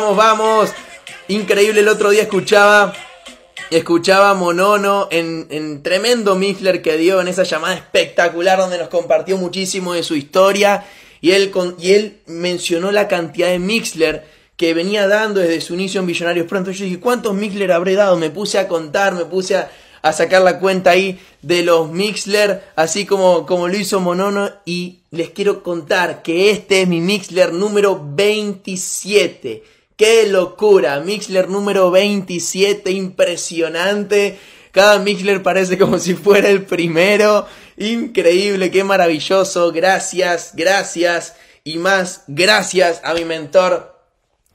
Vamos, vamos. Increíble, el otro día escuchaba escuchaba Monono en, en, tremendo Mixler que dio en esa llamada espectacular donde nos compartió muchísimo de su historia y él, y él mencionó la cantidad de Mixler que venía dando desde su inicio en Billonarios Pronto. Yo dije, ¿cuántos Mixler habré dado? Me puse a contar, me puse a, a sacar la cuenta ahí de los Mixler, así como, como lo hizo Monono y les quiero contar que este es mi Mixler número 27 ¡Qué locura! Mixler número 27, impresionante. Cada Mixler parece como si fuera el primero. Increíble, qué maravilloso. Gracias, gracias. Y más, gracias a mi mentor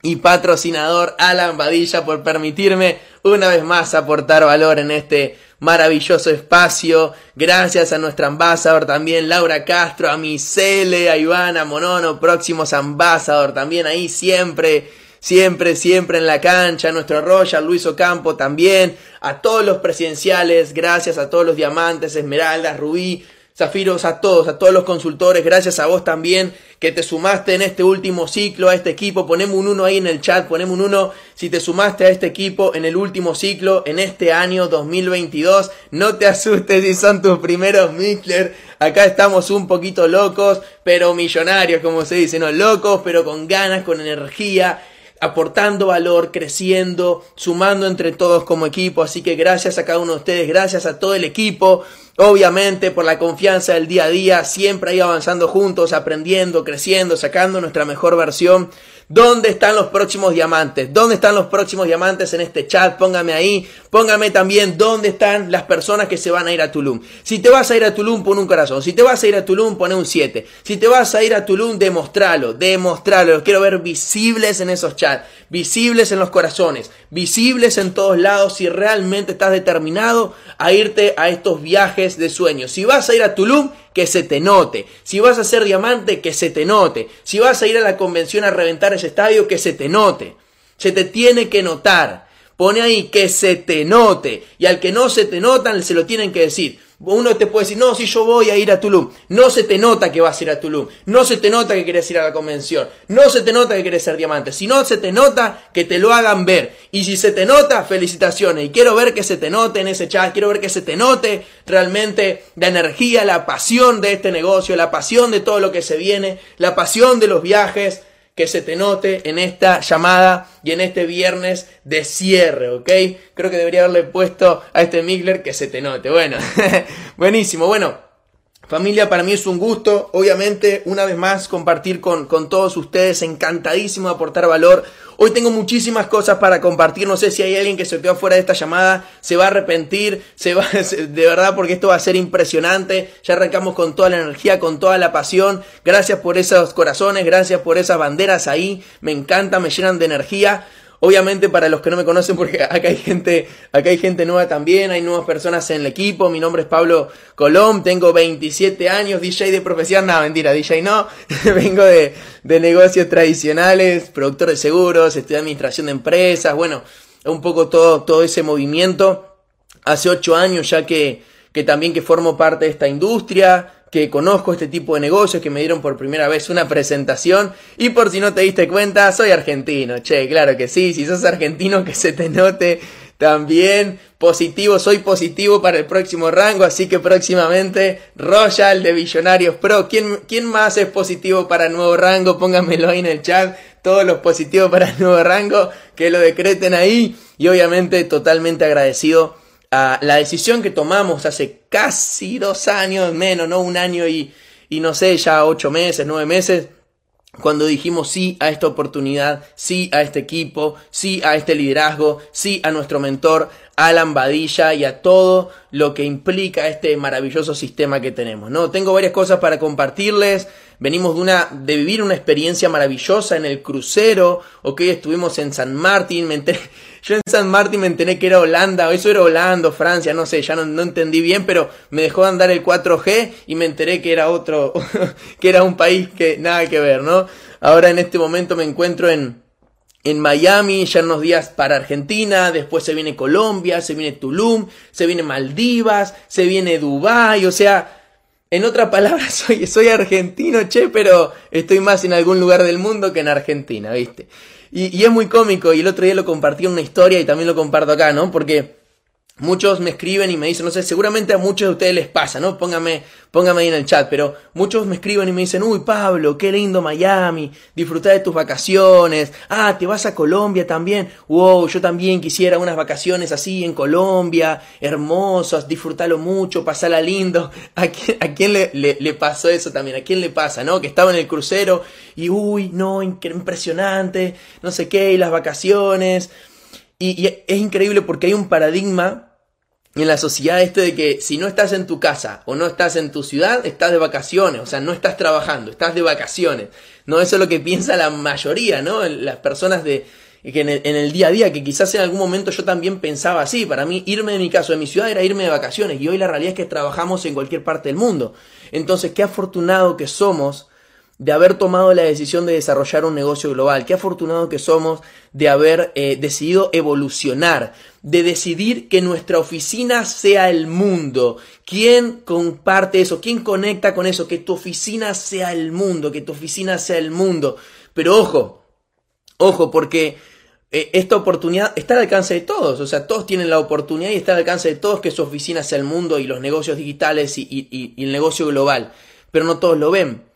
y patrocinador Alan Badilla por permitirme una vez más aportar valor en este maravilloso espacio. Gracias a nuestra ambasador también, Laura Castro, a mi Cele, a Ivana Monono, próximos ambasador también ahí siempre siempre, siempre en la cancha, nuestro Royal, Luis Ocampo también, a todos los presidenciales, gracias a todos los diamantes, esmeraldas, rubí, zafiros, a todos, a todos los consultores, gracias a vos también que te sumaste en este último ciclo a este equipo, ponemos un uno ahí en el chat, ponemos un uno si te sumaste a este equipo en el último ciclo, en este año 2022, no te asustes si son tus primeros Mixler, acá estamos un poquito locos, pero millonarios, como se dice, no locos, pero con ganas, con energía, aportando valor, creciendo, sumando entre todos como equipo. Así que gracias a cada uno de ustedes, gracias a todo el equipo, obviamente por la confianza del día a día, siempre ahí avanzando juntos, aprendiendo, creciendo, sacando nuestra mejor versión. ¿Dónde están los próximos diamantes? ¿Dónde están los próximos diamantes en este chat? Póngame ahí. Póngame también dónde están las personas que se van a ir a Tulum. Si te vas a ir a Tulum, pon un corazón. Si te vas a ir a Tulum, pon un 7. Si te vas a ir a Tulum, demostralo. Demostralo. Los quiero ver visibles en esos chats. Visibles en los corazones. Visibles en todos lados si realmente estás determinado a irte a estos viajes de sueños. Si vas a ir a Tulum, que se te note. Si vas a ser diamante, que se te note. Si vas a ir a la convención a reventar ese estadio, que se te note. Se te tiene que notar. Pone ahí que se te note. Y al que no se te notan, se lo tienen que decir. Uno te puede decir, no, si yo voy a ir a Tulum. No se te nota que vas a ir a Tulum. No se te nota que quieres ir a la convención. No se te nota que quieres ser diamante. Si no se te nota, que te lo hagan ver. Y si se te nota, felicitaciones. Y quiero ver que se te note en ese chat. Quiero ver que se te note realmente la energía, la pasión de este negocio, la pasión de todo lo que se viene, la pasión de los viajes que se te note en esta llamada y en este viernes de cierre, ¿ok? Creo que debería haberle puesto a este Migler que se te note. Bueno, buenísimo. Bueno, Familia, para mí es un gusto, obviamente, una vez más compartir con, con, todos ustedes, encantadísimo de aportar valor. Hoy tengo muchísimas cosas para compartir, no sé si hay alguien que se quedó fuera de esta llamada, se va a arrepentir, se va, de verdad, porque esto va a ser impresionante. Ya arrancamos con toda la energía, con toda la pasión. Gracias por esos corazones, gracias por esas banderas ahí, me encanta, me llenan de energía. Obviamente para los que no me conocen, porque acá hay gente, acá hay gente nueva también, hay nuevas personas en el equipo. Mi nombre es Pablo Colón, tengo 27 años, DJ de profesión, no, mentira, DJ no, vengo de, de negocios tradicionales, productor de seguros, estudié administración de empresas, bueno, un poco todo, todo ese movimiento. Hace ocho años ya que, que también que formo parte de esta industria, que conozco este tipo de negocios, que me dieron por primera vez una presentación. Y por si no te diste cuenta, soy argentino. Che, claro que sí, si sos argentino, que se te note también positivo, soy positivo para el próximo rango, así que próximamente Royal de Billonarios Pro. ¿Quién, ¿Quién, más es positivo para el nuevo rango? Pónganmelo ahí en el chat. Todos los positivos para el nuevo rango, que lo decreten ahí. Y obviamente totalmente agradecido la decisión que tomamos hace casi dos años, menos, ¿no? Un año y, y no sé, ya ocho meses, nueve meses, cuando dijimos sí a esta oportunidad, sí a este equipo, sí a este liderazgo, sí a nuestro mentor Alan Badilla y a todo lo que implica este maravilloso sistema que tenemos, ¿no? Tengo varias cosas para compartirles. Venimos de una de vivir una experiencia maravillosa en el crucero, ok, estuvimos en San Martín, me enteré, yo en San Martín me enteré que era Holanda, o eso era Holanda, Francia, no sé, ya no, no entendí bien, pero me dejó andar el 4G y me enteré que era otro, que era un país que nada que ver, ¿no? Ahora en este momento me encuentro en, en Miami, ya unos días para Argentina, después se viene Colombia, se viene Tulum, se viene Maldivas, se viene Dubai, o sea, en otras palabras, soy, soy argentino, che, pero estoy más en algún lugar del mundo que en Argentina, ¿viste? y, y es muy cómico, y el otro día lo compartí en una historia y también lo comparto acá, ¿no? Porque Muchos me escriben y me dicen, no sé, seguramente a muchos de ustedes les pasa, ¿no? Póngame, póngame ahí en el chat, pero muchos me escriben y me dicen, uy, Pablo, qué lindo Miami, disfrutar de tus vacaciones, ah, te vas a Colombia también, wow, yo también quisiera unas vacaciones así en Colombia, hermosas, disfrutarlo mucho, pasarla lindo. ¿A quién, a quién le, le, pasó eso también? ¿A quién le pasa, no? Que estaba en el crucero y, uy, no, impresionante, no sé qué, y las vacaciones. Y, es increíble porque hay un paradigma en la sociedad este de que si no estás en tu casa o no estás en tu ciudad, estás de vacaciones, o sea, no estás trabajando, estás de vacaciones. No, eso es lo que piensa la mayoría, ¿no? Las personas de, que en el, día a día, que quizás en algún momento yo también pensaba así. Para mí, irme de mi casa, de mi ciudad, era irme de vacaciones. Y hoy la realidad es que trabajamos en cualquier parte del mundo. Entonces, qué afortunado que somos de haber tomado la decisión de desarrollar un negocio global. Qué afortunado que somos de haber eh, decidido evolucionar, de decidir que nuestra oficina sea el mundo. ¿Quién comparte eso? ¿Quién conecta con eso? Que tu oficina sea el mundo, que tu oficina sea el mundo. Pero ojo, ojo, porque eh, esta oportunidad está al alcance de todos. O sea, todos tienen la oportunidad y está al alcance de todos que su oficina sea el mundo y los negocios digitales y el negocio global. Pero no todos lo ven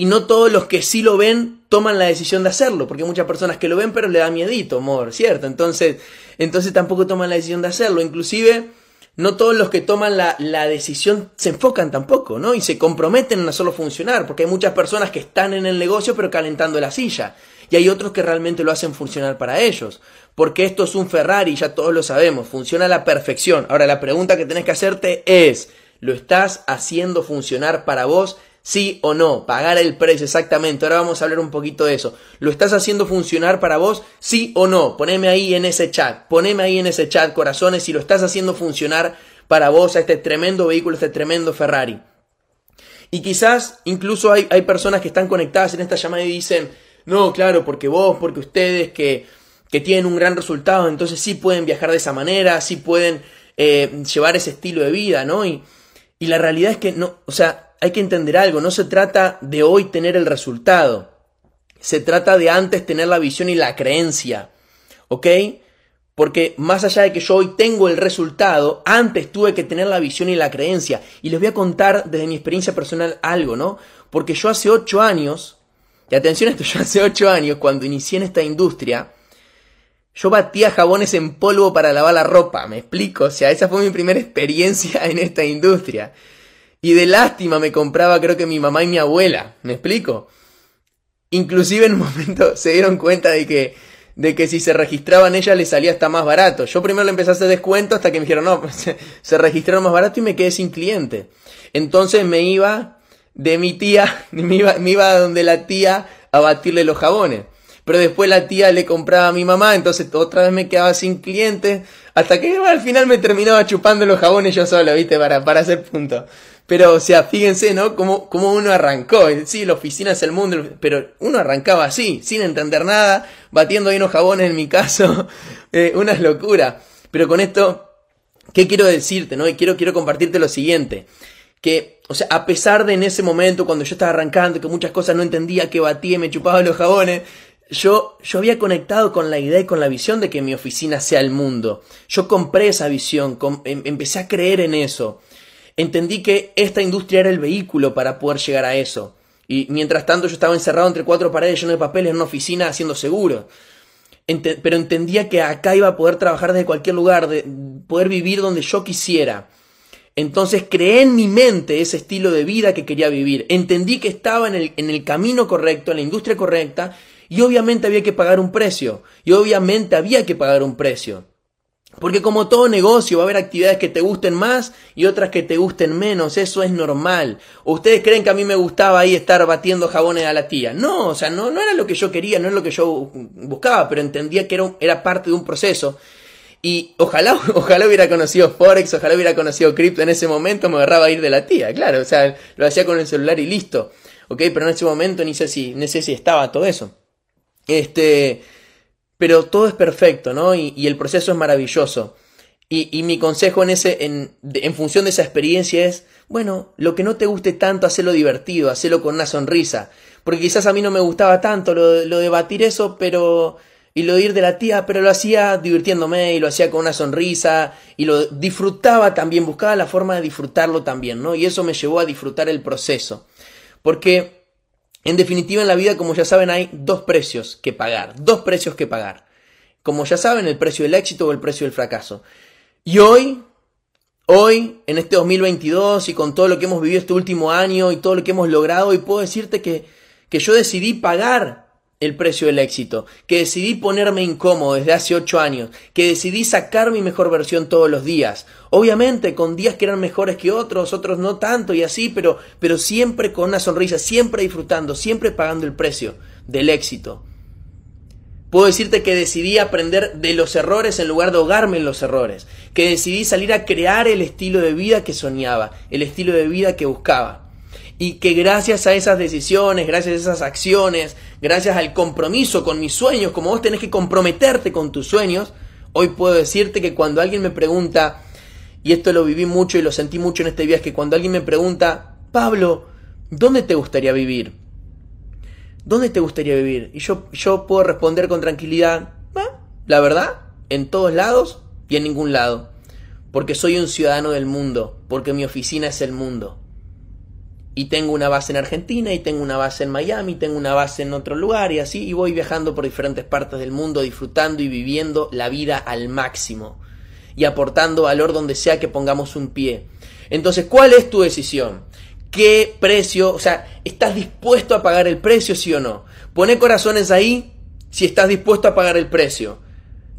y no todos los que sí lo ven toman la decisión de hacerlo, porque hay muchas personas que lo ven pero le da miedito, amor, ¿cierto? Entonces, entonces tampoco toman la decisión de hacerlo, inclusive no todos los que toman la, la, decisión se enfocan tampoco, ¿no? Y se comprometen a solo funcionar, porque hay muchas personas que están en el negocio pero calentando la silla, y hay otros que realmente lo hacen funcionar para ellos, porque esto es un Ferrari, ya todos lo sabemos, funciona a la perfección. Ahora la pregunta que tenés que hacerte es, ¿lo estás haciendo funcionar para vos? Sí o no, pagar el precio exactamente. Ahora vamos a hablar un poquito de eso. ¿Lo estás haciendo funcionar para vos? Sí o no. Poneme ahí en ese chat. Poneme ahí en ese chat, corazones, si lo estás haciendo funcionar para vos a este tremendo vehículo, este tremendo Ferrari. Y quizás incluso hay, hay personas que están conectadas en esta llamada y dicen, no, claro, porque vos, porque ustedes que, que tienen un gran resultado, entonces sí pueden viajar de esa manera, sí pueden eh, llevar ese estilo de vida, ¿no? Y, y la realidad es que no, o sea, hay que entender algo, no se trata de hoy tener el resultado, se trata de antes tener la visión y la creencia, ¿ok? Porque más allá de que yo hoy tengo el resultado, antes tuve que tener la visión y la creencia. Y les voy a contar desde mi experiencia personal algo, ¿no? Porque yo hace ocho años, y atención a esto, yo hace ocho años, cuando inicié en esta industria, yo batía jabones en polvo para lavar la ropa, me explico, o sea, esa fue mi primera experiencia en esta industria. Y de lástima me compraba creo que mi mamá y mi abuela, ¿me explico? Inclusive en un momento se dieron cuenta de que, de que si se registraban ellas les salía hasta más barato. Yo primero le empecé a hacer descuento hasta que me dijeron, no, se, se registraron más barato y me quedé sin cliente. Entonces me iba de mi tía, me iba, me iba donde la tía a batirle los jabones. Pero después la tía le compraba a mi mamá, entonces otra vez me quedaba sin clientes, hasta que al final me terminaba chupando los jabones yo solo, ¿viste? Para, para hacer punto. Pero, o sea, fíjense, ¿no? Cómo, cómo uno arrancó. Sí, la oficina es el mundo, pero uno arrancaba así, sin entender nada, batiendo ahí unos jabones en mi caso. Eh, una locura. Pero con esto, ¿qué quiero decirte, no? Y quiero, quiero compartirte lo siguiente. Que, o sea, a pesar de en ese momento, cuando yo estaba arrancando, que muchas cosas no entendía, que batía y me chupaba los jabones, yo, yo había conectado con la idea y con la visión de que mi oficina sea el mundo. Yo compré esa visión, em, empecé a creer en eso. Entendí que esta industria era el vehículo para poder llegar a eso. Y mientras tanto yo estaba encerrado entre cuatro paredes lleno de papeles en una oficina haciendo seguro. pero entendía que acá iba a poder trabajar desde cualquier lugar, de poder vivir donde yo quisiera. Entonces creé en mi mente ese estilo de vida que quería vivir. Entendí que estaba en el, en el camino correcto, en la industria correcta, y obviamente había que pagar un precio. Y obviamente había que pagar un precio. Porque como todo negocio va a haber actividades que te gusten más y otras que te gusten menos, eso es normal. ¿O ustedes creen que a mí me gustaba ahí estar batiendo jabones a la tía? No, o sea, no, no era lo que yo quería, no era lo que yo buscaba, pero entendía que era, era parte de un proceso. Y ojalá, ojalá hubiera conocido Forex, ojalá hubiera conocido cripto en ese momento, me agarraba a ir de la tía, claro, o sea, lo hacía con el celular y listo. Ok, pero en ese momento ni sé si, ni sé si estaba todo eso. Este, pero todo es perfecto, ¿no? Y, el proceso es maravilloso. Y, mi consejo en, ese, en, en, función de esa experiencia es, bueno, lo que no te guste tanto, hacelo divertido, hacelo con una sonrisa. Porque quizás a mí no me gustaba tanto lo, lo de batir eso, pero, y lo de ir de la tía, pero lo hacía divirtiéndome y lo hacía con una sonrisa y lo disfrutaba también, buscaba la forma de disfrutarlo también, ¿no? Y eso me llevó a disfrutar el proceso. Porque, en definitiva, en la vida, como ya saben, hay dos precios que pagar, dos precios que pagar. Como ya saben, el precio del éxito o el precio del fracaso. Y hoy, hoy, en este 2022 y con todo lo que hemos vivido este último año y todo lo que hemos logrado, hoy puedo decirte que, que yo decidí pagar el precio del éxito, que decidí ponerme incómodo desde hace ocho años, que decidí sacar mi mejor versión todos los días. Obviamente con días que eran mejores que otros, otros no tanto y así, pero, pero siempre con una sonrisa, siempre disfrutando, siempre pagando el precio del éxito. Puedo decirte que decidí aprender de los errores en lugar de ahogarme en los errores, que decidí salir a crear el estilo de vida que soñaba, el estilo de vida que buscaba y que gracias a esas decisiones, gracias a esas acciones, gracias al compromiso con mis sueños, como vos tenés que comprometerte con tus sueños, hoy puedo decirte que cuando alguien me pregunta, y esto lo viví mucho y lo sentí mucho en este viaje, que cuando alguien me pregunta, Pablo, ¿dónde te gustaría vivir? ¿Dónde te gustaría vivir? Y yo, yo puedo responder con tranquilidad, ah, la verdad, en todos lados y en ningún lado. Porque soy un ciudadano del mundo, porque mi oficina es el mundo y tengo una base en Argentina y tengo una base en Miami, tengo una base en otro lugar y así, y voy viajando por diferentes partes del mundo, disfrutando y viviendo la vida al máximo y aportando valor donde sea que pongamos un pie. Entonces, ¿cuál es tu decisión? ¿Qué precio? O sea, ¿estás dispuesto a pagar el precio, sí o no? Pone corazones ahí si estás dispuesto a pagar el precio.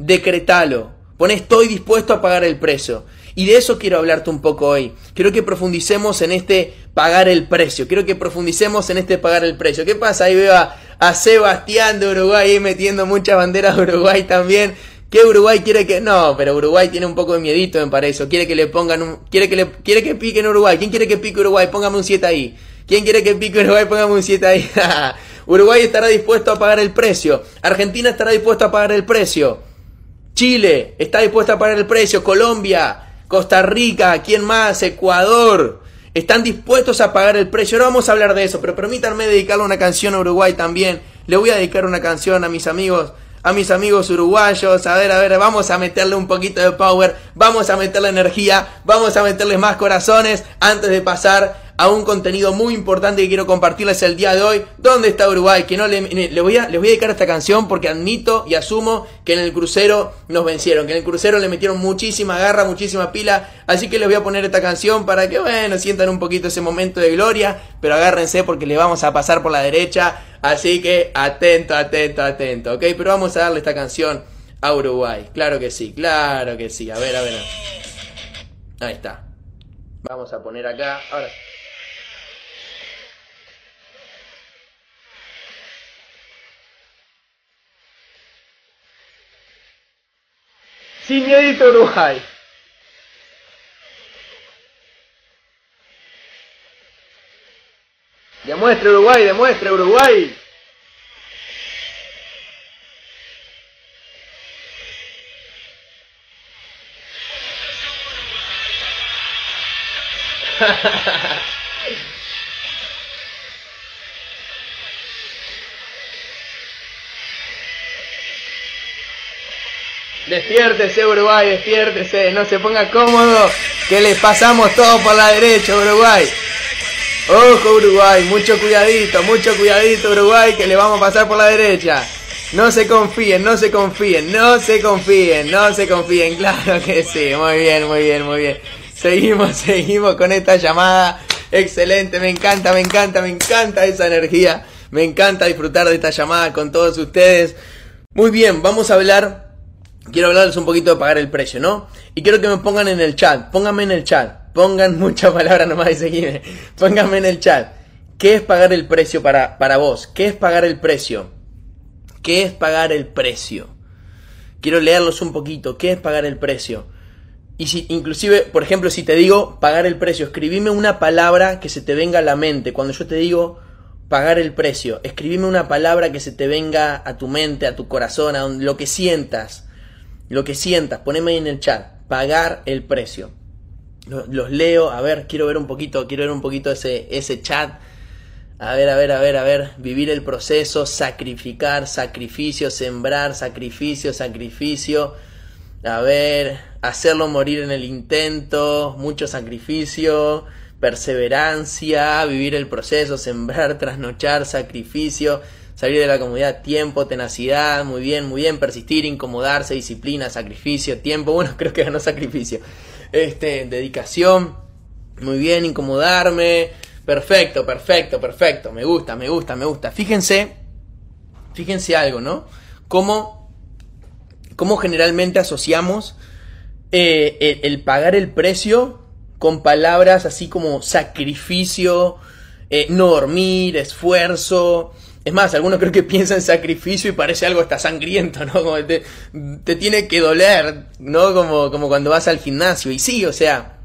Decretalo. Pone estoy dispuesto a pagar el precio. Y de eso quiero hablarte un poco hoy. Quiero que profundicemos en este pagar el precio. Quiero que profundicemos en este pagar el precio. ¿Qué pasa? Ahí veo a, Sebastián de Uruguay ahí metiendo muchas banderas de Uruguay también. ¿Qué Uruguay quiere que.? No, pero Uruguay tiene un poco de miedito, me parece. Quiere que le pongan un. Quiere que le. Quiere que pique en Uruguay. ¿Quién quiere que pique Uruguay? Póngame un 7 ahí. ¿Quién quiere que pique Uruguay? Póngame un 7 ahí. Uruguay estará dispuesto a pagar el precio. Argentina estará dispuesto a pagar el precio. Chile está dispuesto a pagar el precio. Colombia. Costa Rica, ¿quién más? Ecuador. Están dispuestos a pagar el precio. Ahora vamos a hablar de eso, pero permítanme dedicarle una canción a Uruguay también. Le voy a dedicar una canción a mis amigos, a mis amigos uruguayos. A ver, a ver, vamos a meterle un poquito de power, vamos a meterle energía, vamos a meterle más corazones antes de pasar a un contenido muy importante que quiero compartirles el día de hoy. ¿Dónde está Uruguay? Que no le, voy a, les voy a dedicar esta canción porque admito y asumo que en el crucero nos vencieron, que en el crucero le metieron muchísima garra, muchísima pila. Así que les voy a poner esta canción para que, bueno, sientan un poquito ese momento de gloria, pero agárrense porque le vamos a pasar por la derecha. Así que atento, atento, atento, ¿ok? Pero vamos a darle esta canción a Uruguay. Claro que sí, claro que sí. A ver, a ver. Ahí está. Vamos a poner acá. Ahora. Sin miedito Uruguay. Demuestre Uruguay, demuestre Uruguay. Despiértese Uruguay, despiértese, no se ponga cómodo, que les pasamos todo por la derecha Uruguay. Ojo Uruguay, mucho cuidadito, mucho cuidadito Uruguay, que le vamos a pasar por la derecha. No se confíen, no se confíen, no se confíen, no se confíen, claro que sí, muy bien, muy bien, muy bien. Seguimos, seguimos con esta llamada. Excelente, me encanta, me encanta, me encanta esa energía. Me encanta disfrutar de esta llamada con todos ustedes. Muy bien, vamos a hablar quiero hablarles un poquito de pagar el precio, ¿no? Y quiero que me pongan en el chat, pónganme en el chat, pongan muchas palabras nomás y seguime, pónganme en el chat. ¿Qué es pagar el precio para, para vos? ¿Qué es pagar el precio? ¿Qué es pagar el precio? Quiero leerlos un poquito. ¿Qué es pagar el precio? Y si, inclusive, por ejemplo, si te digo pagar el precio, escribime una palabra que se te venga a la mente. Cuando yo te digo pagar el precio, escribime una palabra que se te venga a tu mente, a tu corazón, a lo que sientas lo que sientas, poneme ahí en el chat, pagar el precio. Los, leo, a ver, quiero ver un poquito, quiero ver un poquito ese, ese chat. A ver, a ver, a ver, a ver, vivir el proceso, sacrificar, sacrificio, sembrar, sacrificio, sacrificio. A ver, hacerlo morir en el intento, mucho sacrificio, perseverancia, vivir el proceso, sembrar, trasnochar, sacrificio, salir de la comunidad, tiempo, tenacidad, muy bien, muy bien, persistir, incomodarse, disciplina, sacrificio, tiempo, bueno, creo que ganó sacrificio. Este, dedicación, muy bien, incomodarme, perfecto, perfecto, perfecto, me gusta, me gusta, me gusta. Fíjense, fíjense algo, ¿no? Cómo, cómo generalmente asociamos eh, el, pagar el precio con palabras así como sacrificio, eh, no dormir, esfuerzo, es más, algunos creo que piensan en sacrificio y parece algo hasta sangriento, ¿no? Como te, te tiene que doler, ¿no? Como, como cuando vas al gimnasio. Y sí, o sea,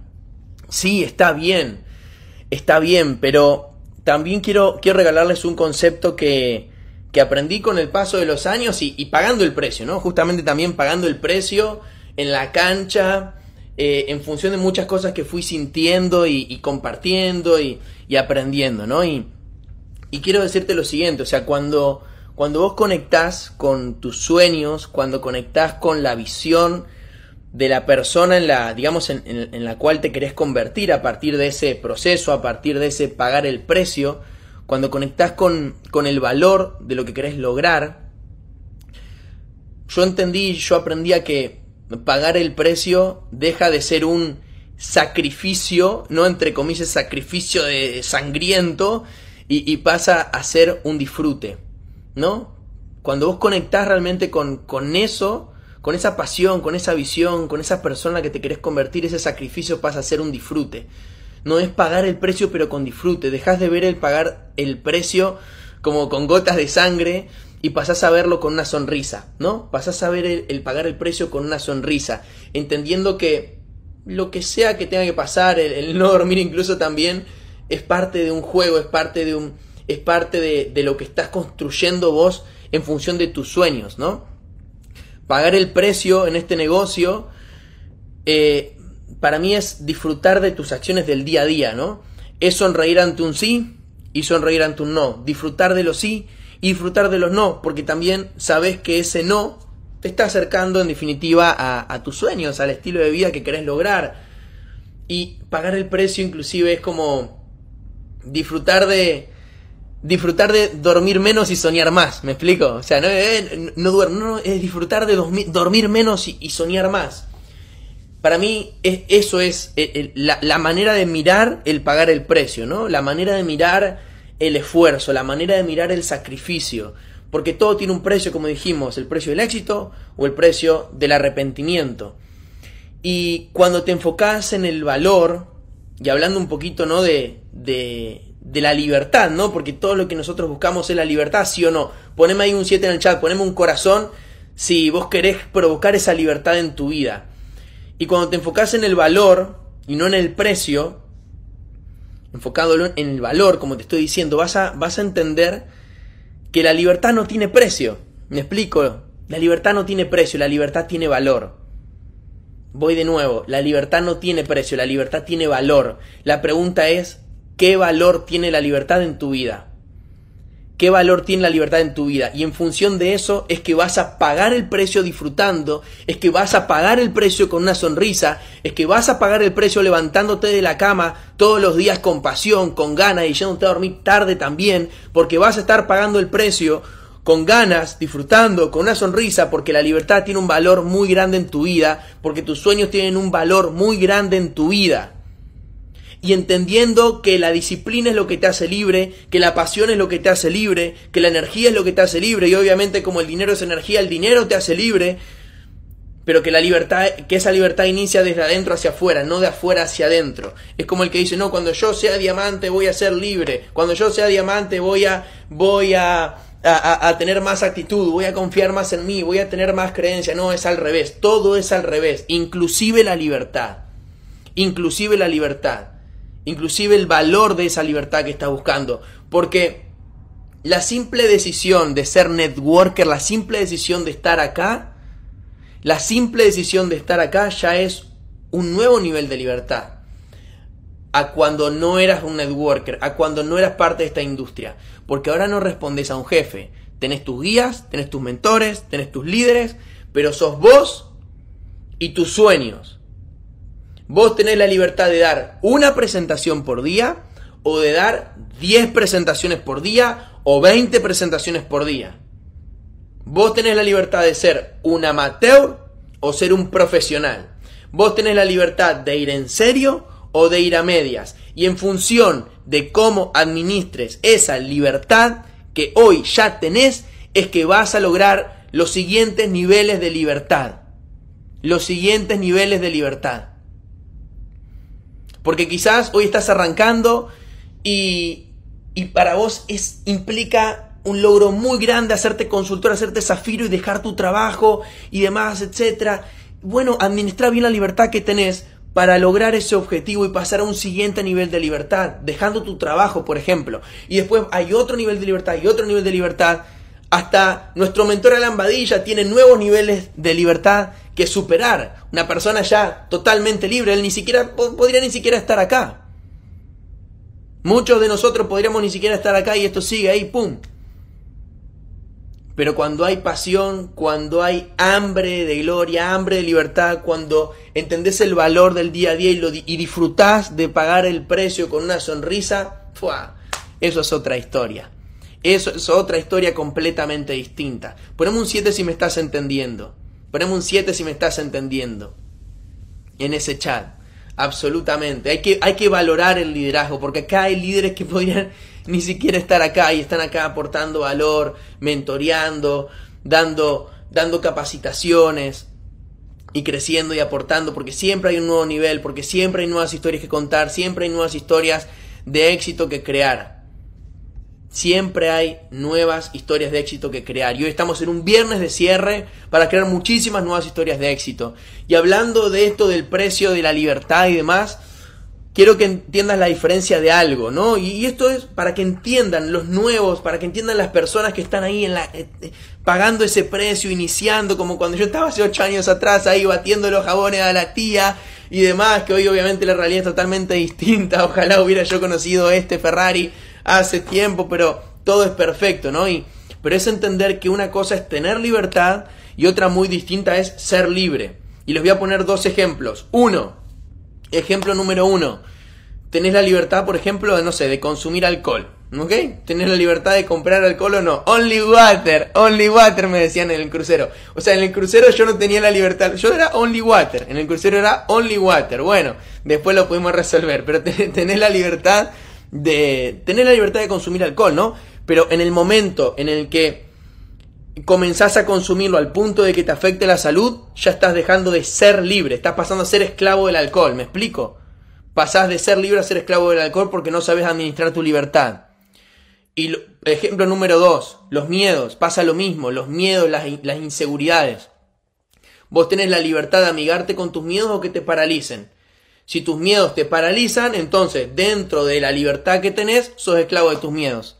sí, está bien, está bien, pero también quiero, quiero regalarles un concepto que, que aprendí con el paso de los años y, pagando el precio, ¿no? Justamente también pagando el precio en la cancha, eh, en función de muchas cosas que fui sintiendo y, compartiendo y, y aprendiendo, ¿no? Y, y quiero decirte lo siguiente, o sea, cuando, cuando vos conectás con tus sueños, cuando conectás con la visión de la persona en la, digamos, en, en, la cual te querés convertir a partir de ese proceso, a partir de ese pagar el precio, cuando conectás con, con el valor de lo que querés lograr, yo entendí, yo aprendí a que pagar el precio deja de ser un sacrificio, no entre comillas sacrificio de sangriento, y, pasa a ser un disfrute, ¿no? Cuando vos conectás realmente con, con eso, con esa pasión, con esa visión, con esa persona que te querés convertir, ese sacrificio pasa a ser un disfrute. No es pagar el precio pero con disfrute. Dejas de ver el pagar el precio como con gotas de sangre y pasás a verlo con una sonrisa, ¿no? Pasás a ver el, pagar el precio con una sonrisa, entendiendo que lo que sea que tenga que pasar, el no dormir incluso también, es parte de un juego, es parte de un es parte de, lo que estás construyendo vos en función de tus sueños, ¿no? Pagar el precio en este negocio eh, para mí es disfrutar de tus acciones del día a día, ¿no? Es sonreír ante un sí y sonreír ante un no. Disfrutar de los sí y disfrutar de los no, porque también sabes que ese no te está acercando en definitiva a, a tus sueños, al estilo de vida que querés lograr. Y pagar el precio inclusive es como disfrutar de disfrutar de dormir menos y soñar más, ¿me explico? O sea, no, eh, no duermo, es disfrutar de dormir, menos y, soñar más. Para mí es, eso es eh, la, la, manera de mirar el pagar el precio, ¿no? La manera de mirar el esfuerzo, la manera de mirar el sacrificio. Porque todo tiene un precio, como dijimos, el precio del éxito o el precio del arrepentimiento. Y cuando te enfocas en el valor, y hablando un poquito, ¿no? De, de, la libertad, ¿no? Porque todo lo que nosotros buscamos es la libertad, sí o no. Poneme ahí un 7 en el chat, poneme un corazón si vos querés provocar esa libertad en tu vida. Y cuando te enfocas en el valor y no en el precio, enfocado en el valor, como te estoy diciendo, vas a, vas a entender que la libertad no tiene precio. ¿Me explico? La libertad no tiene precio, la libertad tiene valor. Voy de nuevo, la libertad no tiene precio, la libertad tiene valor. La pregunta es, ¿qué valor tiene la libertad en tu vida? ¿Qué valor tiene la libertad en tu vida? Y en función de eso es que vas a pagar el precio disfrutando, es que vas a pagar el precio con una sonrisa, es que vas a pagar el precio levantándote de la cama todos los días con pasión, con ganas y yéndote a dormir tarde también, porque vas a estar pagando el precio con ganas, disfrutando, con una sonrisa, porque la libertad tiene un valor muy grande en tu vida, porque tus sueños tienen un valor muy grande en tu vida. Y entendiendo que la disciplina es lo que te hace libre, que la pasión es lo que te hace libre, que la energía es lo que te hace libre, y obviamente como el dinero es energía, el dinero te hace libre, pero que la libertad, que esa libertad inicia desde adentro hacia afuera, no de afuera hacia adentro. Es como el que dice, no, cuando yo sea diamante voy a ser libre, cuando yo sea diamante voy a, voy a, a, tener más actitud, voy a confiar más en mí, voy a tener más creencia. No, es al revés, todo es al revés, inclusive la libertad, inclusive la libertad, inclusive el valor de esa libertad que está buscando, porque la simple decisión de ser networker, la simple decisión de estar acá, la simple decisión de estar acá ya es un nuevo nivel de libertad. A cuando no eras un networker, a cuando no eras parte de esta industria. Porque ahora no respondes a un jefe. Tenés tus guías, tenés tus mentores, tenés tus líderes, pero sos vos y tus sueños. Vos tenés la libertad de dar una presentación por día o de dar 10 presentaciones por día o 20 presentaciones por día. Vos tenés la libertad de ser un amateur o ser un profesional. Vos tenés la libertad de ir en serio o de ir a medias. Y en función de cómo administres esa libertad que hoy ya tenés, es que vas a lograr los siguientes niveles de libertad. Los siguientes niveles de libertad. Porque quizás hoy estás arrancando y, y para vos es, implica un logro muy grande hacerte consultor, hacerte zafiro y dejar tu trabajo y demás, etc. Bueno, administrar bien la libertad que tenés para lograr ese objetivo y pasar a un siguiente nivel de libertad, dejando tu trabajo, por ejemplo. Y después hay otro nivel de libertad y otro nivel de libertad. Hasta nuestro mentor Alan Badilla tiene nuevos niveles de libertad que superar. Una persona ya totalmente libre, él ni siquiera podría ni siquiera estar acá. Muchos de nosotros podríamos ni siquiera estar acá y esto sigue ahí, ¡pum! Pero cuando hay pasión, cuando hay hambre de gloria, hambre de libertad, cuando entendés el valor del día a día y, lo, disfrutás de pagar el precio con una sonrisa, eso es otra historia. Eso es otra historia completamente distinta. Ponemos un 7 si me estás entendiendo. Ponemos un 7 si me estás entendiendo. En ese chat. Absolutamente. Hay que, hay que valorar el liderazgo, porque acá hay líderes que podrían ni siquiera estar acá y están acá aportando valor, mentoreando, dando, dando capacitaciones y creciendo y aportando, porque siempre hay un nuevo nivel, porque siempre hay nuevas historias que contar, siempre hay nuevas historias de éxito que crear. Siempre hay nuevas historias de éxito que crear. Y hoy estamos en un viernes de cierre para crear muchísimas nuevas historias de éxito. Y hablando de esto del precio de la libertad y demás, quiero que entiendas la diferencia de algo, ¿no? Y, esto es para que entiendan los nuevos, para que entiendan las personas que están ahí en la, eh, eh, pagando ese precio, iniciando, como cuando yo estaba hace ocho años atrás ahí batiendo los jabones a la tía y demás, que hoy obviamente la realidad es totalmente distinta. Ojalá hubiera yo conocido este Ferrari hace tiempo, pero todo es perfecto, ¿no? Y, pero es entender que una cosa es tener libertad y otra muy distinta es ser libre. Y les voy a poner dos ejemplos. Uno, ejemplo número uno, tenés la libertad, por ejemplo, de, no sé, de consumir alcohol. ¿Ok? Tenés la libertad de comprar alcohol o no. Only water, only water me decían en el crucero. O sea, en el crucero yo no tenía la libertad. Yo era only water. En el crucero era only water. Bueno, después lo pudimos resolver. Pero tenés la libertad de tener la libertad de consumir alcohol, ¿no? Pero en el momento en el que comenzás a consumirlo al punto de que te afecte la salud, ya estás dejando de ser libre, estás pasando a ser esclavo del alcohol, ¿me explico? Pasás de ser libre a ser esclavo del alcohol porque no sabes administrar tu libertad. Y ejemplo número dos, los miedos, pasa lo mismo, los miedos, las, las inseguridades. Vos tenés la libertad de amigarte con tus miedos o que te paralicen. Si tus miedos te paralizan, entonces dentro de la libertad que tenés, sos esclavo de tus miedos.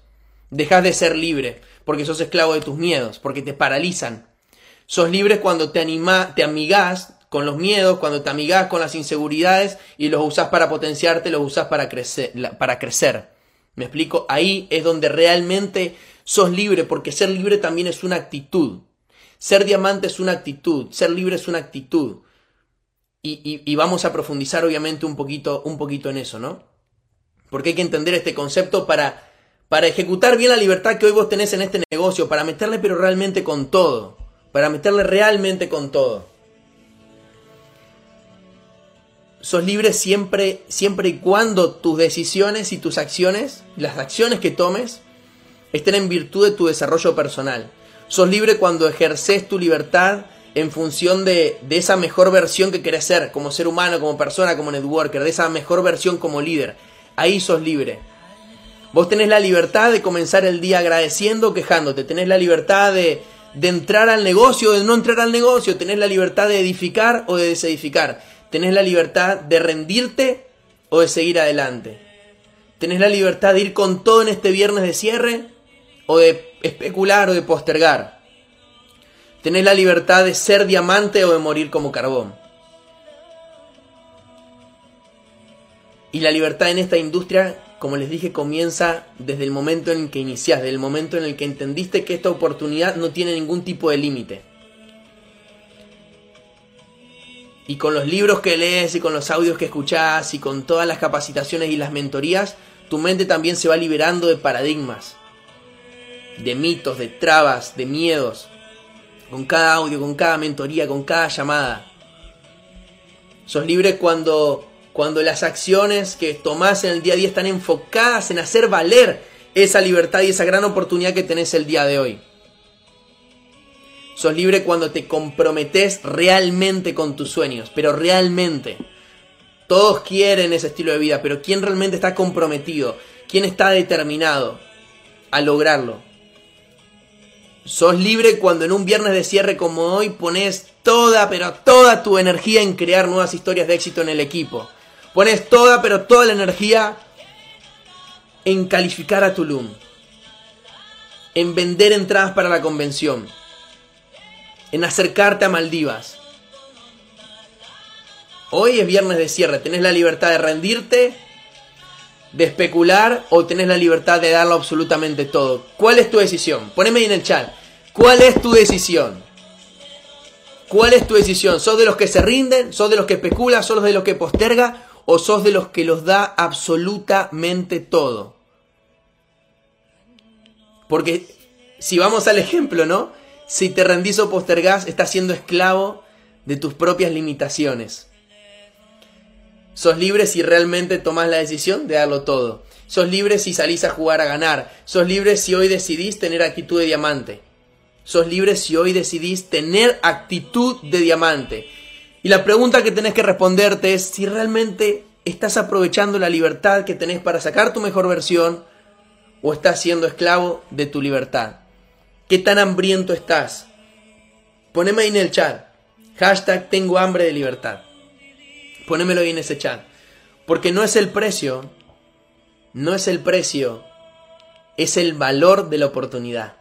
Dejas de ser libre porque sos esclavo de tus miedos, porque te paralizan. Sos libre cuando te anima, te amigás con los miedos, cuando te amigás con las inseguridades y los usás para potenciarte, los usás para crecer, para crecer. ¿Me explico? Ahí es donde realmente sos libre, porque ser libre también es una actitud. Ser diamante es una actitud, ser libre es una actitud. Y, vamos a profundizar obviamente un poquito, un poquito en eso, ¿no? Porque hay que entender este concepto para, para ejecutar bien la libertad que hoy vos tenés en este negocio, para meterle pero realmente con todo, para meterle realmente con todo. Sos libre siempre, siempre y cuando tus decisiones y tus acciones, las acciones que tomes, estén en virtud de tu desarrollo personal. Sos libre cuando ejerces tu libertad en función de, esa mejor versión que querés ser, como ser humano, como persona, como networker, de esa mejor versión como líder. Ahí sos libre. Vos tenés la libertad de comenzar el día agradeciendo quejándote. Tenés la libertad de, de entrar al negocio o de no entrar al negocio. Tenés la libertad de edificar o de desedificar. Tenés la libertad de rendirte o de seguir adelante. Tenés la libertad de ir con todo en este viernes de cierre o de especular o de postergar. Tenés la libertad de ser diamante o de morir como carbón. Y la libertad en esta industria, como les dije, comienza desde el momento en el que inicias, desde el momento en el que entendiste que esta oportunidad no tiene ningún tipo de límite. Y con los libros que lees y con los audios que escuchás y con todas las capacitaciones y las mentorías, tu mente también se va liberando de paradigmas, de mitos, de trabas, de miedos. Con cada audio, con cada mentoría, con cada llamada. Sos libre cuando, cuando las acciones que tomás en el día a día están enfocadas en hacer valer esa libertad y esa gran oportunidad que tenés el día de hoy. Sos libre cuando te comprometes realmente con tus sueños, pero realmente. Todos quieren ese estilo de vida, pero ¿quién realmente está comprometido? ¿Quién está determinado a lograrlo? Sos libre cuando en un viernes de cierre como hoy pones toda, pero toda tu energía en crear nuevas historias de éxito en el equipo. Pones toda, pero toda la energía en calificar a Tulum. En vender entradas para la convención en acercarte a Maldivas. Hoy es viernes de cierre, tenés la libertad de rendirte, de especular o tenés la libertad de darlo absolutamente todo. ¿Cuál es tu decisión? Poneme ahí en el chat. ¿Cuál es tu decisión? ¿Cuál es tu decisión? ¿Sos de los que se rinden? ¿Sos de los que especulan? ¿Sos de los que posterga? ¿O sos de los que los da absolutamente todo? Porque si vamos al ejemplo, ¿no? Si te rendís o postergás, estás siendo esclavo de tus propias limitaciones. Sos libre si realmente tomás la decisión de darlo todo. Sos libre si salís a jugar a ganar. Sos libre si hoy decidís tener actitud de diamante. Sos libre si hoy decidís tener actitud de diamante. Y la pregunta que tenés que responderte es si realmente estás aprovechando la libertad que tenés para sacar tu mejor versión o estás siendo esclavo de tu libertad. ¿Qué tan hambriento estás? Poneme ahí en el chat. Hashtag tengo hambre de libertad. Ponémelo ahí en ese chat. Porque no es el precio. No es el precio. Es el valor de la oportunidad.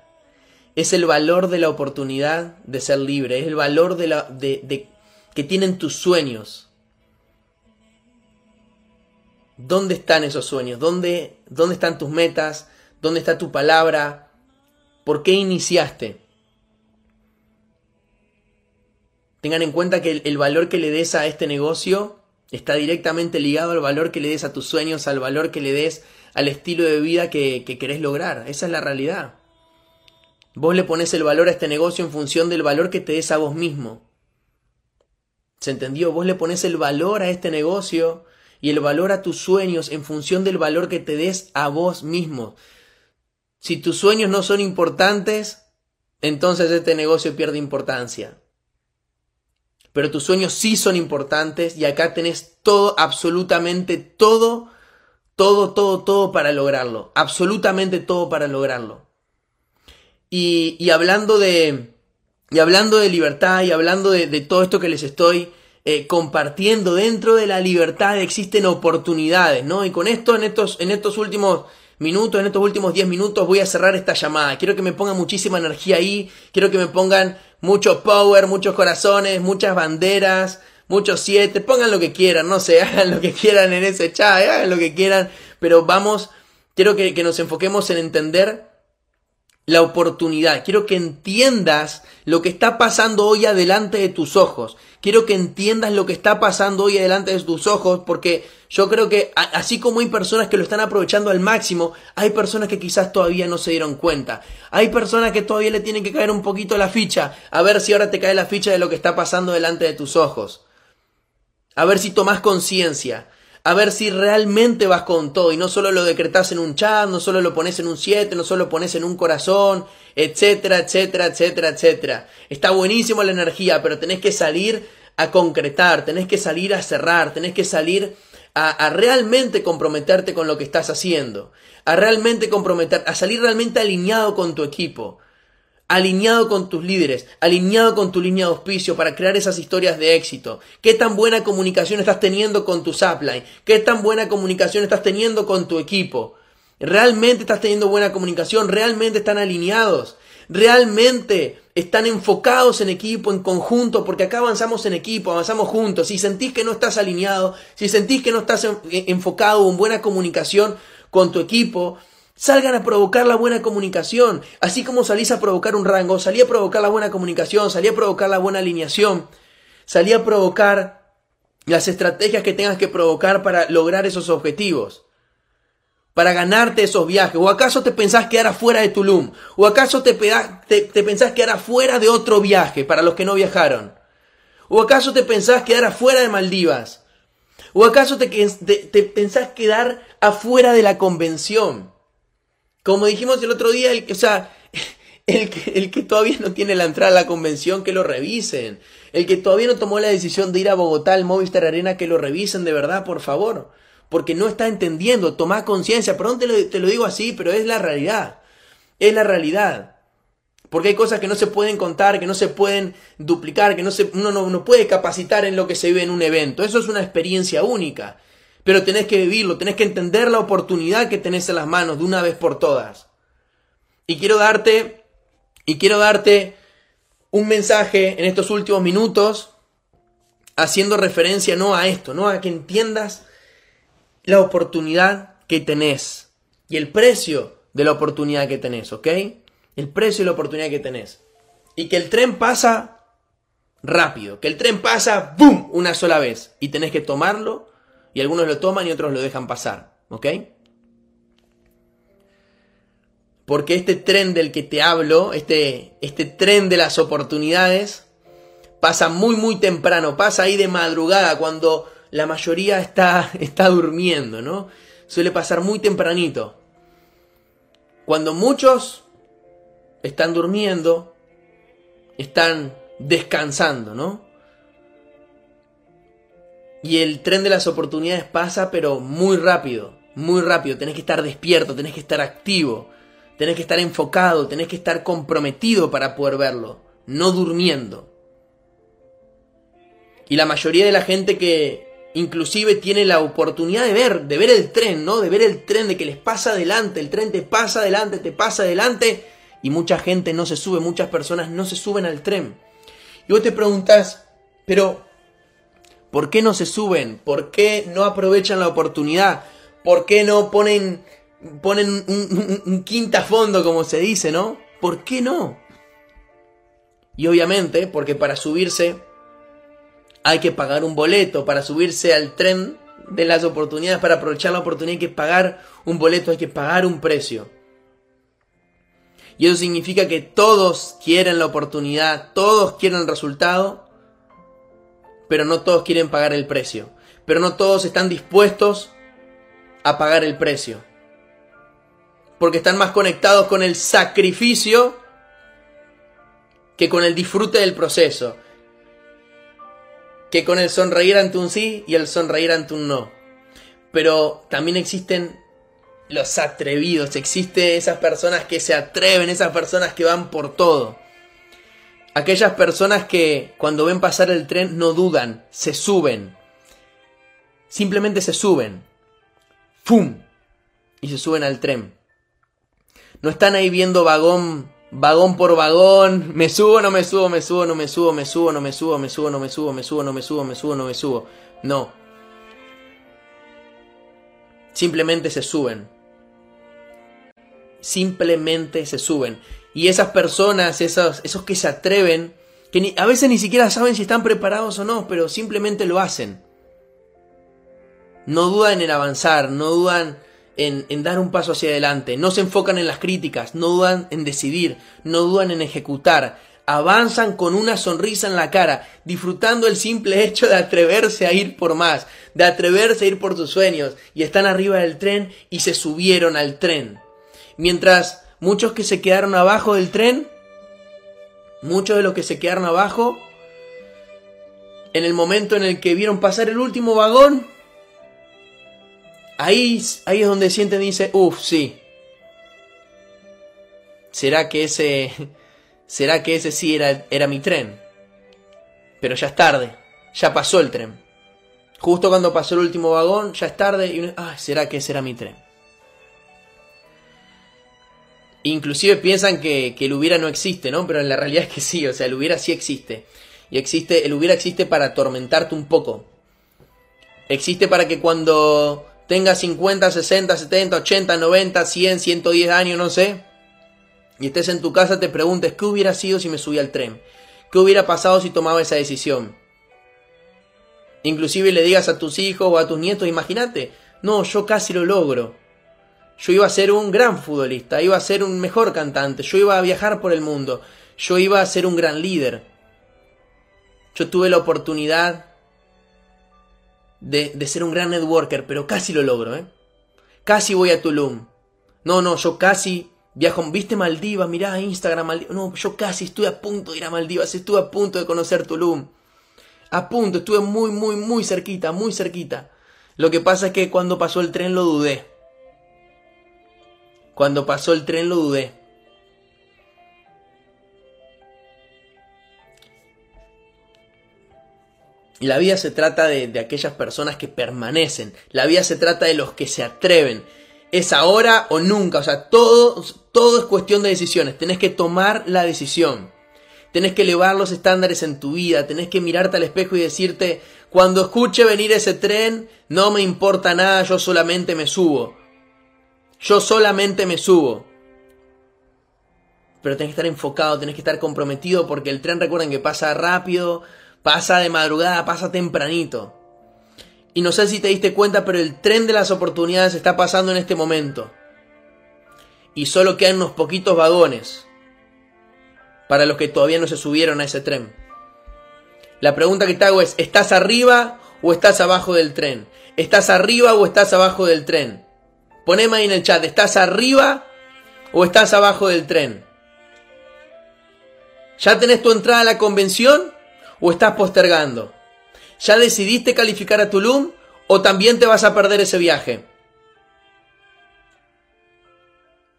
Es el valor de la oportunidad de ser libre. Es el valor de la, de, que tienen tus sueños. ¿Dónde están esos sueños? ¿Dónde, ¿Dónde están tus metas? ¿Dónde está tu palabra? ¿Por qué iniciaste? Tengan en cuenta que el, valor que le des a este negocio está directamente ligado al valor que le des a tus sueños, al valor que le des al estilo de vida que, que querés lograr. Esa es la realidad. Vos le pones el valor a este negocio en función del valor que te des a vos mismo. ¿Se entendió? Vos le pones el valor a este negocio y el valor a tus sueños en función del valor que te des a vos mismo. Si tus sueños no son importantes, entonces este negocio pierde importancia. Pero tus sueños sí son importantes y acá tenés todo, absolutamente todo, todo, todo, todo para lograrlo. Absolutamente todo para lograrlo. Y, hablando de, y hablando de libertad y hablando de, todo esto que les estoy eh, compartiendo, dentro de la libertad existen oportunidades, ¿no? Y con esto, en estos, en estos últimos minutos, en estos últimos 10 minutos voy a cerrar esta llamada. Quiero que me pongan muchísima energía ahí, quiero que me pongan mucho power, muchos corazones, muchas banderas, muchos siete, pongan lo que quieran, no sé, hagan lo que quieran en ese chat, hagan lo que quieran, pero vamos, quiero que, que nos enfoquemos en entender la oportunidad. Quiero que entiendas lo que está pasando hoy adelante de tus ojos. Quiero que entiendas lo que está pasando hoy adelante de tus ojos porque yo creo que así como hay personas que lo están aprovechando al máximo, hay personas que quizás todavía no se dieron cuenta. Hay personas que todavía le tienen que caer un poquito la ficha, a ver si ahora te cae la ficha de lo que está pasando delante de tus ojos. A ver si tomas conciencia a ver si realmente vas con todo y no solo lo decretas en un chat, no solo lo pones en un 7, no solo lo pones en un corazón, etcétera, etcétera, etcétera, etcétera. Está buenísimo la energía, pero tenés que salir a concretar, tenés que salir a cerrar, tenés que salir a, a realmente comprometerte con lo que estás haciendo, a realmente comprometer, a salir realmente alineado con tu equipo alineado con tus líderes, alineado con tu línea de auspicio para crear esas historias de éxito. ¿Qué tan buena comunicación estás teniendo con tu upline? ¿Qué tan buena comunicación estás teniendo con tu equipo? ¿Realmente estás teniendo buena comunicación? ¿Realmente están alineados? realmente están enfocados en equipo, en conjunto, porque acá avanzamos en equipo, avanzamos juntos. Si sentís que no estás alineado, si sentís que no estás enfocado en buena comunicación con tu equipo, salgan a provocar la buena comunicación. Así como salís a provocar un rango, salí a provocar la buena comunicación, salí a provocar la buena alineación, salí a provocar las estrategias que tengas que provocar para lograr esos objetivos para ganarte esos viajes? ¿O acaso te pensás quedar afuera de Tulum? ¿O acaso te, te, pensás quedar afuera de otro viaje para los que no viajaron? ¿O acaso te pensás quedar afuera de Maldivas? ¿O acaso te, te, pensás quedar afuera de la convención? Como dijimos el otro día, el, o sea, el que, el que todavía no tiene la entrada a la convención, que lo revisen. El que todavía no tomó la decisión de ir a Bogotá, al Movistar Arena, que lo revisen de verdad, por favor porque no está entendiendo, toma conciencia, perdón te lo, te lo digo así, pero es la realidad, es la realidad. Porque hay cosas que no se pueden contar, que no se pueden duplicar, que no se, uno no, no puede capacitar en lo que se vive en un evento. Eso es una experiencia única. Pero tenés que vivirlo, tenés que entender la oportunidad que tenés en las manos de una vez por todas. Y quiero darte, y quiero darte un mensaje en estos últimos minutos, haciendo referencia no a esto, no a que entiendas la oportunidad que tenés y el precio de la oportunidad que tenés, ¿ok? El precio de la oportunidad que tenés. Y que el tren pasa rápido, que el tren pasa, ¡boom!, una sola vez. Y tenés que tomarlo, y algunos lo toman y otros lo dejan pasar, ¿ok? Porque este tren del que te hablo, este, este tren de las oportunidades, pasa muy, muy temprano, pasa ahí de madrugada, cuando la mayoría está, está durmiendo, ¿no? Suele pasar muy tempranito. Cuando muchos están durmiendo, están descansando, ¿no? Y el tren de las oportunidades pasa, pero muy rápido, muy rápido. Tenés que estar despierto, tenés que estar activo, tenés que estar enfocado, tenés que estar comprometido para poder verlo, no durmiendo. Y la mayoría de la gente que, inclusive tiene la oportunidad de ver, de ver el tren, ¿no? De ver el tren, de que les pasa adelante, el tren te pasa adelante, te pasa adelante, y mucha gente no se sube, muchas personas no se suben al tren. Y vos te preguntas, pero ¿por qué no se suben? ¿Por qué no aprovechan la oportunidad? ¿Por qué no ponen, ponen un, un quinta fondo, como se dice, ¿no? ¿Por qué no? Y obviamente, porque para subirse hay que pagar un boleto para subirse al tren de las oportunidades, para aprovechar la oportunidad hay que pagar un boleto, hay que pagar un precio. Y eso significa que todos quieren la oportunidad, todos quieren el resultado, pero no todos quieren pagar el precio. Pero no todos están dispuestos a pagar el precio. Porque están más conectados con el sacrificio que con el disfrute del proceso que con el sonreír ante un sí y el sonreír ante un no. Pero también existen los atrevidos, existen esas personas que se atreven, esas personas que van por todo. Aquellas personas que cuando ven pasar el tren no dudan, se suben. Simplemente se suben. ¡Fum! Y se suben al tren. No están ahí viendo vagón vagón por vagón, me subo, no me subo, me subo, no me subo, me subo, no me subo, me subo, no me subo, me subo, no me subo, me subo, no me subo. No. Simplemente se suben. Simplemente se suben. Y esas personas, esos, esos que se atreven, que a veces ni siquiera saben si están preparados o no, pero simplemente lo hacen. No dudan en avanzar, no dudan en, dar un paso hacia adelante, no se enfocan en las críticas, no dudan en decidir, no dudan en ejecutar, avanzan con una sonrisa en la cara, disfrutando el simple hecho de atreverse a ir por más, de atreverse a ir por sus sueños, y están arriba del tren y se subieron al tren. Mientras muchos que se quedaron abajo del tren, muchos de los que se quedaron abajo, en el momento en el que vieron pasar el último vagón, Ahí, ahí es donde sienten y dice, uff, sí. ¿Será que ese, será que ese sí era, era mi tren? Pero ya es tarde, ya pasó el tren. Justo cuando pasó el último vagón, ya es tarde y, ah, ¿será que ese era mi tren? Inclusive piensan que, el hubiera no existe, ¿no? Pero en la realidad es que sí, o sea, el hubiera sí existe. Y existe, el hubiera existe para atormentarte un poco. Existe para que cuando tengas 50, 60, 70, 80, 90, 100, 110 años, no sé, y estés en tu casa te preguntes, ¿qué hubiera sido si me subía al tren? ¿Qué hubiera pasado si tomaba esa decisión? Inclusive le digas a tus hijos o a tus nietos, imagínate, no, yo casi lo logro. Yo iba a ser un gran futbolista, iba a ser un mejor cantante, yo iba a viajar por el mundo, yo iba a ser un gran líder. Yo tuve la oportunidad de, de ser un gran networker, pero casi lo logro, ¿eh? Casi voy a Tulum. No, no, yo casi viajo, ¿viste Maldivas? Mirá Instagram, Maldivas. No, yo casi estuve a punto de ir a Maldivas, estuve a punto de conocer Tulum. A punto, estuve muy, muy, muy cerquita, muy cerquita. Lo que pasa es que cuando pasó el tren lo dudé. Cuando pasó el tren lo dudé. La vida se trata de, de, aquellas personas que permanecen. La vida se trata de los que se atreven. Es ahora o nunca. O sea, todo, todo es cuestión de decisiones. Tenés que tomar la decisión. Tenés que elevar los estándares en tu vida. Tenés que mirarte al espejo y decirte, cuando escuche venir ese tren, no me importa nada, yo solamente me subo. Yo solamente me subo. Pero tenés que estar enfocado, tenés que estar comprometido porque el tren recuerden que pasa rápido, pasa de madrugada, pasa tempranito. Y no sé si te diste cuenta, pero el tren de las oportunidades está pasando en este momento. Y solo quedan unos poquitos vagones para los que todavía no se subieron a ese tren. La pregunta que te hago es, ¿estás arriba o estás abajo del tren? ¿Estás arriba o estás abajo del tren? Poneme ahí en el chat, ¿estás arriba o estás abajo del tren? ¿Ya tenés tu entrada a la convención o estás postergando? ¿Ya decidiste calificar a Tulum o también te vas a perder ese viaje?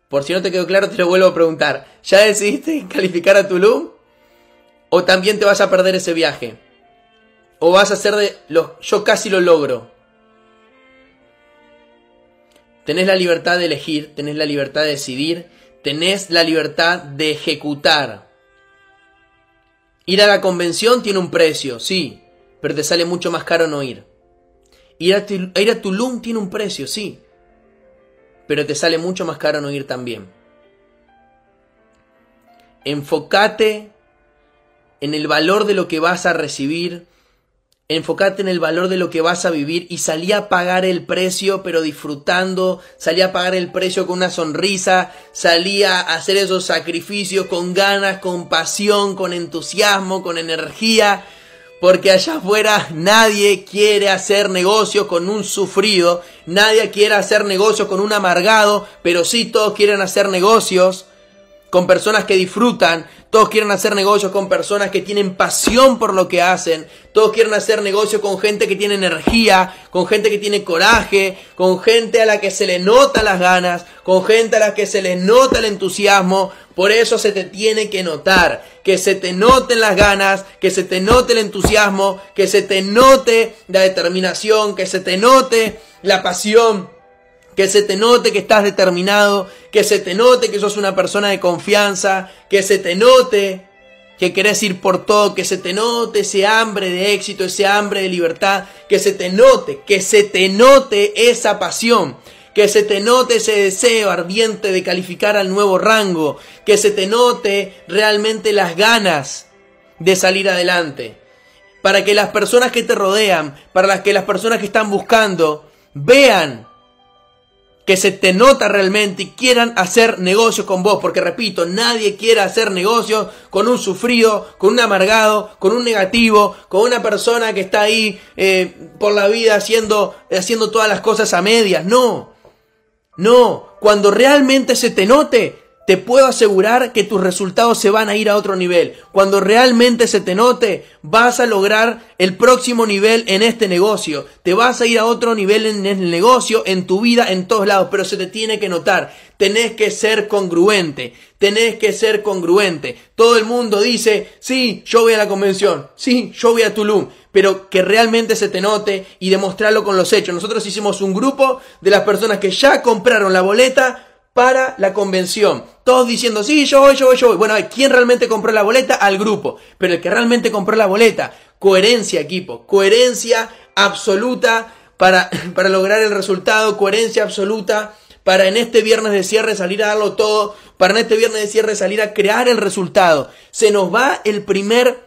Por si no te quedó claro, te lo vuelvo a preguntar. ¿Ya decidiste calificar a Tulum o también te vas a perder ese viaje? ¿O vas a hacer de los yo casi lo logro? Tenés la libertad de elegir, tenés la libertad de decidir, tenés la libertad de ejecutar. Ir a la convención tiene un precio, sí, pero te sale mucho más caro no ir. Ir a, ir a Tulum tiene un precio, sí, pero te sale mucho más caro no ir también. Enfócate en el valor de lo que vas a recibir, Enfocate en el valor de lo que vas a vivir y salí a pagar el precio, pero disfrutando, salí a pagar el precio con una sonrisa, salí a hacer esos sacrificios con ganas, con pasión, con entusiasmo, con energía, porque allá afuera nadie quiere hacer negocio con un sufrido, nadie quiere hacer negocio con un amargado, pero sí todos quieren hacer negocios con personas que disfrutan, todos quieren hacer negocios con personas que tienen pasión por lo que hacen, todos quieren hacer negocios con gente que tiene energía, con gente que tiene coraje, con gente a la que se le nota las ganas, con gente a la que se le nota el entusiasmo, por eso se te tiene que notar, que se te noten las ganas, que se te note el entusiasmo, que se te note la determinación, que se te note la pasión que se te note que estás determinado, que se te note que sos una persona de confianza, que se te note que querés ir por todo, que se te note ese hambre de éxito, ese hambre de libertad, que se te note, que se te note esa pasión, que se te note ese deseo ardiente de calificar al nuevo rango, que se te note realmente las ganas de salir adelante, para que las personas que te rodean, para las que las personas que están buscando, vean que se te nota realmente y quieran hacer negocios con vos. Porque repito, nadie quiere hacer negocios con un sufrido, con un amargado, con un negativo, con una persona que está ahí eh, por la vida haciendo, haciendo todas las cosas a medias. No, no, cuando realmente se te note, te puedo asegurar que tus resultados se van a ir a otro nivel. Cuando realmente se te note, vas a lograr el próximo nivel en este negocio. Te vas a ir a otro nivel en el negocio, en tu vida, en todos lados, pero se te tiene que notar. Tenés que ser congruente. Tenés que ser congruente. Todo el mundo dice, sí, yo voy a la convención. Sí, yo voy a Tulum. Pero que realmente se te note y demostrarlo con los hechos. Nosotros hicimos un grupo de las personas que ya compraron la boleta para la convención. Todos diciendo, sí, yo voy, yo voy, yo voy. Bueno, ¿quién realmente compró la boleta? Al grupo. Pero el que realmente compró la boleta, coherencia, equipo, coherencia absoluta para, para lograr el resultado, coherencia absoluta para en este viernes de cierre salir a darlo todo, para en este viernes de cierre salir a crear el resultado. Se nos va el primer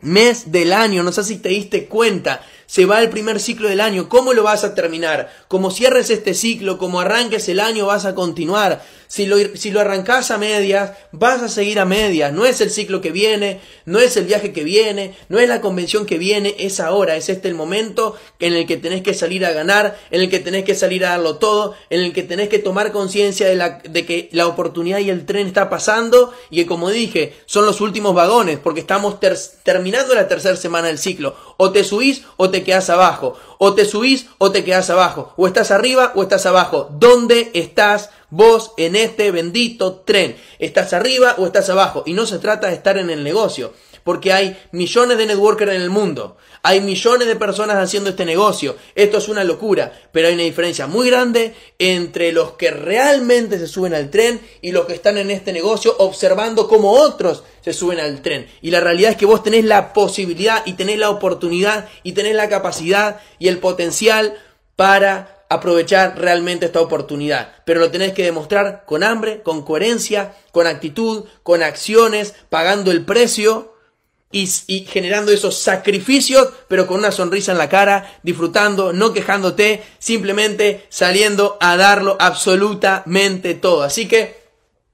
mes del año, no sé si te diste cuenta, se va el primer ciclo del año, ¿cómo lo vas a terminar? Como cierres este ciclo, como arranques el año, vas a continuar. Si lo, si lo arrancas a medias, vas a seguir a medias. No es el ciclo que viene, no es el viaje que viene, no es la convención que viene, es ahora, es este el momento en el que tenés que salir a ganar, en el que tenés que salir a darlo todo, en el que tenés que tomar conciencia de, la, de que la oportunidad y el tren está pasando y que como dije, son los últimos vagones porque estamos terminando la tercera semana del ciclo. O te subís o te quedas abajo. O te subís o te quedas abajo. O estás arriba o estás abajo. ¿Dónde estás vos en este bendito tren? ¿Estás arriba o estás abajo? Y no se trata de estar en el negocio porque hay millones de networkers en el mundo, hay millones de personas haciendo este negocio, esto es una locura, pero hay una diferencia muy grande entre los que realmente se suben al tren y los que están en este negocio observando cómo otros se suben al tren. Y la realidad es que vos tenés la posibilidad y tenés la oportunidad y tenés la capacidad y el potencial para aprovechar realmente esta oportunidad. Pero lo tenés que demostrar con hambre, con coherencia, con actitud, con acciones, pagando el precio y, generando esos sacrificios, pero con una sonrisa en la cara, disfrutando, no quejándote, simplemente saliendo a darlo absolutamente todo. Así que,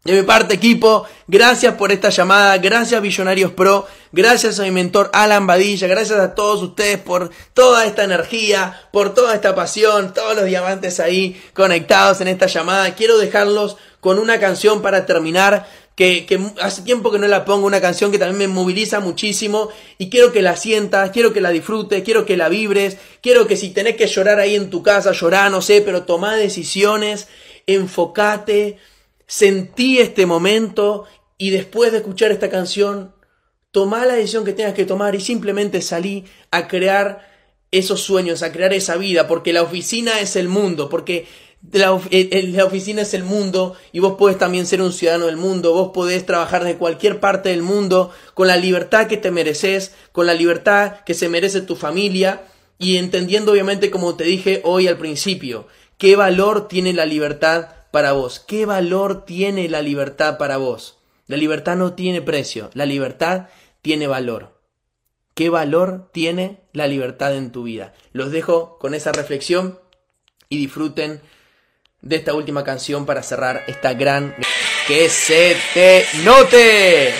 de mi parte equipo, gracias por esta llamada, gracias Billonarios Pro, gracias a mi mentor Alan Badilla, gracias a todos ustedes por toda esta energía, por toda esta pasión, todos los diamantes ahí conectados en esta llamada. Quiero dejarlos con una canción para terminar que, hace tiempo que no la pongo, una canción que también me moviliza muchísimo y quiero que la sientas, quiero que la disfrutes, quiero que la vibres, quiero que si tenés que llorar ahí en tu casa, llorar, no sé, pero toma decisiones, enfócate, sentí este momento y después de escuchar esta canción, toma la decisión que tengas que tomar y simplemente salí a crear esos sueños, a crear esa vida, porque la oficina es el mundo, porque la, la, oficina es el mundo y vos podés también ser un ciudadano del mundo, vos podés trabajar de cualquier parte del mundo con la libertad que te mereces, con la libertad que se merece tu familia y entendiendo obviamente como te dije hoy al principio, qué valor tiene la libertad para vos, qué valor tiene la libertad para vos. La libertad no tiene precio, la libertad tiene valor. ¿Qué valor tiene la libertad en tu vida? Los dejo con esa reflexión y disfruten de esta última canción para cerrar esta gran... Que se te note.